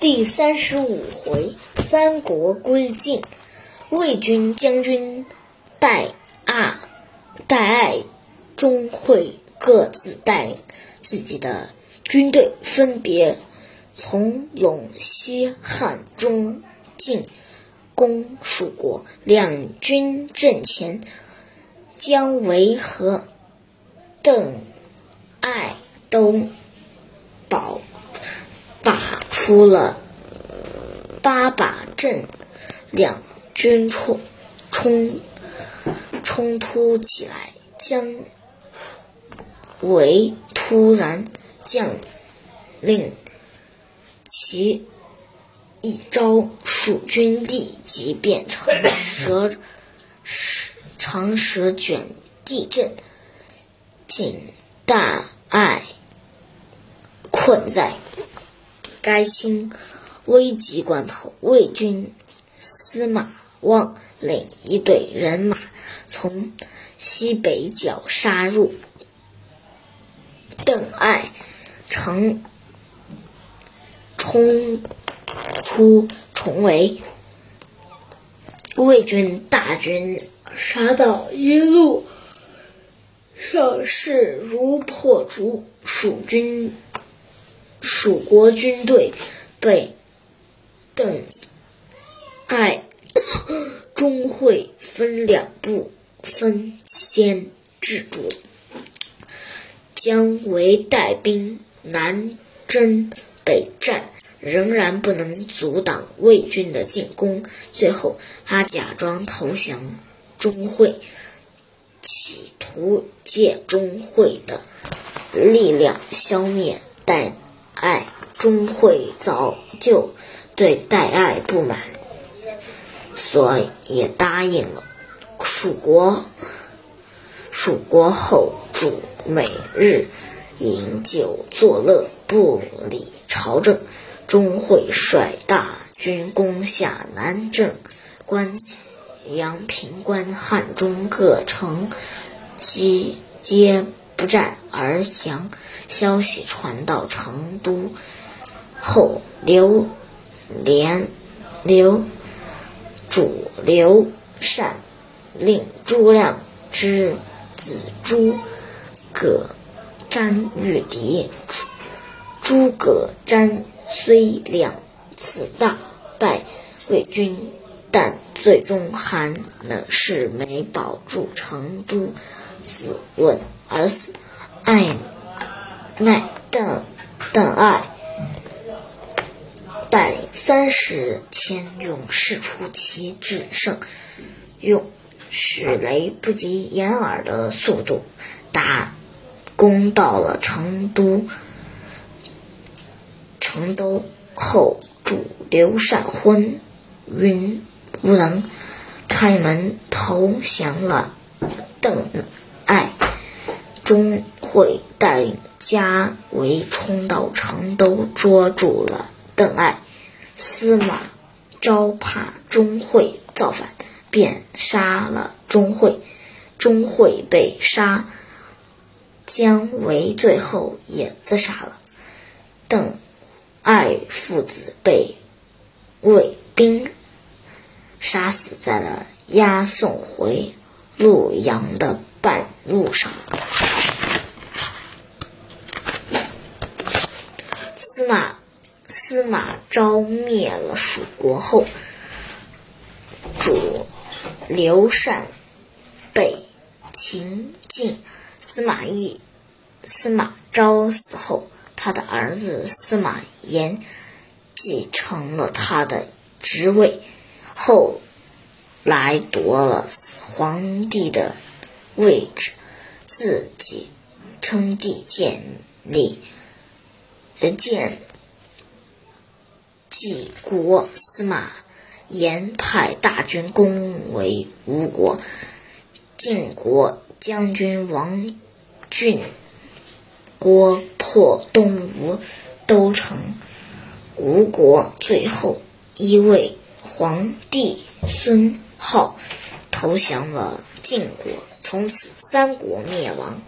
第三十五回，三国归晋，魏军将军戴阿、戴爱、钟会各自带领自己的军队，分别从陇西汉中进攻蜀国。两军阵前，姜维和邓艾都出了八把阵，两军冲冲冲突起来。姜维突然将令其一招，蜀军立即变成蛇长蛇卷地阵，仅大爱困在。该兴危急关头，魏军司马望领一队人马从西北角杀入，邓艾乘冲出重围，魏军大军杀到一路上势如破竹，蜀军。蜀国军队被邓艾、钟会分两部分先制住，姜维带兵南征北战，仍然不能阻挡魏军的进攻。最后，他假装投降钟会，企图借钟会的力量消灭戴。爱钟会早就对戴爱不满，所以答应了。蜀国蜀国后主每日饮酒作乐，不理朝政。钟会率大军攻下南郑、关阳平关、汉中各城，击皆。不战而降，消息传到成都后，刘连、刘主刘禅令诸葛亮之子诸葛瞻御敌。诸葛瞻虽两次大败魏军，但最终还能是没保住成都。子问而死，爱爱邓邓艾带领三十千勇士出奇制胜，用许雷不及掩耳的速度打攻到了成都。成都后，主刘禅昏晕，不能开门投降了邓。钟会带领家围冲到成都，捉住了邓艾。司马昭怕钟会造反，便杀了钟会。钟会被杀，姜维最后也自杀了。邓艾父子被魏兵杀死在了押送回洛阳的。半路上，司马司马昭灭了蜀国后，主刘禅北秦晋。司马懿、司马昭死后，他的儿子司马炎继承了他的职位，后来夺了皇帝的。位置，自己称帝，建立建晋国。司马炎派大军攻围吴国，晋国将军王浚、国破东吴都城，吴国最后一位皇帝孙皓投降了晋国。从此，三国灭亡。